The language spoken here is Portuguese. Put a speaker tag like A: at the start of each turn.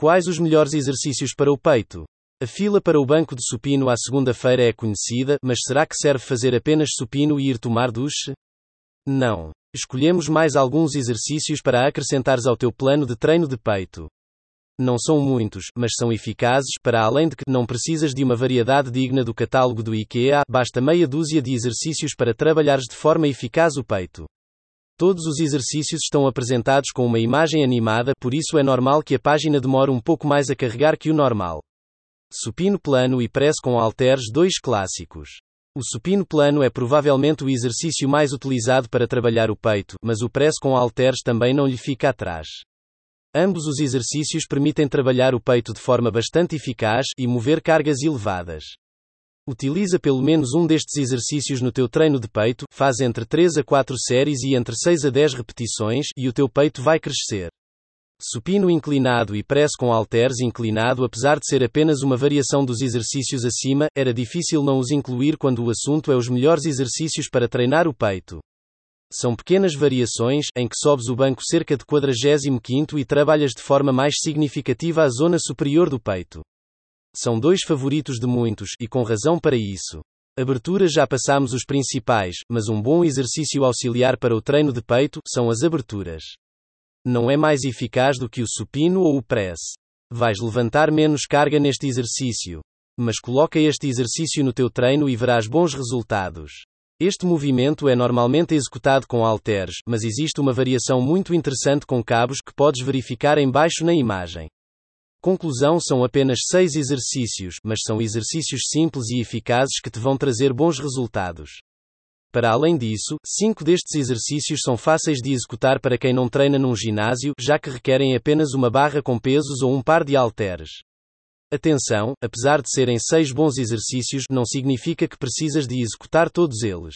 A: Quais os melhores exercícios para o peito? A fila para o banco de supino à segunda-feira é conhecida, mas será que serve fazer apenas supino e ir tomar duche? Não. Escolhemos mais alguns exercícios para acrescentares ao teu plano de treino de peito. Não são muitos, mas são eficazes, para além de que não precisas de uma variedade digna do catálogo do IKEA, basta meia dúzia de exercícios para trabalhares de forma eficaz o peito. Todos os exercícios estão apresentados com uma imagem animada, por isso é normal que a página demore um pouco mais a carregar que o normal. Supino plano e press com halteres dois clássicos. O supino plano é provavelmente o exercício mais utilizado para trabalhar o peito, mas o press com halteres também não lhe fica atrás. Ambos os exercícios permitem trabalhar o peito de forma bastante eficaz e mover cargas elevadas. Utiliza pelo menos um destes exercícios no teu treino de peito, faz entre 3 a 4 séries e entre 6 a 10 repetições, e o teu peito vai crescer. Supino inclinado e press com halteres inclinado, apesar de ser apenas uma variação dos exercícios acima, era difícil não os incluir quando o assunto é os melhores exercícios para treinar o peito. São pequenas variações, em que sobes o banco cerca de 45 e trabalhas de forma mais significativa a zona superior do peito. São dois favoritos de muitos, e com razão para isso. Aberturas já passamos os principais, mas um bom exercício auxiliar para o treino de peito são as aberturas. Não é mais eficaz do que o supino ou o press. Vais levantar menos carga neste exercício. Mas coloca este exercício no teu treino e verás bons resultados. Este movimento é normalmente executado com halteres, mas existe uma variação muito interessante com cabos que podes verificar em baixo na imagem. Conclusão são apenas seis exercícios, mas são exercícios simples e eficazes que te vão trazer bons resultados. Para além disso, cinco destes exercícios são fáceis de executar para quem não treina num ginásio, já que requerem apenas uma barra com pesos ou um par de halteres. Atenção, apesar de serem seis bons exercícios, não significa que precisas de executar todos eles.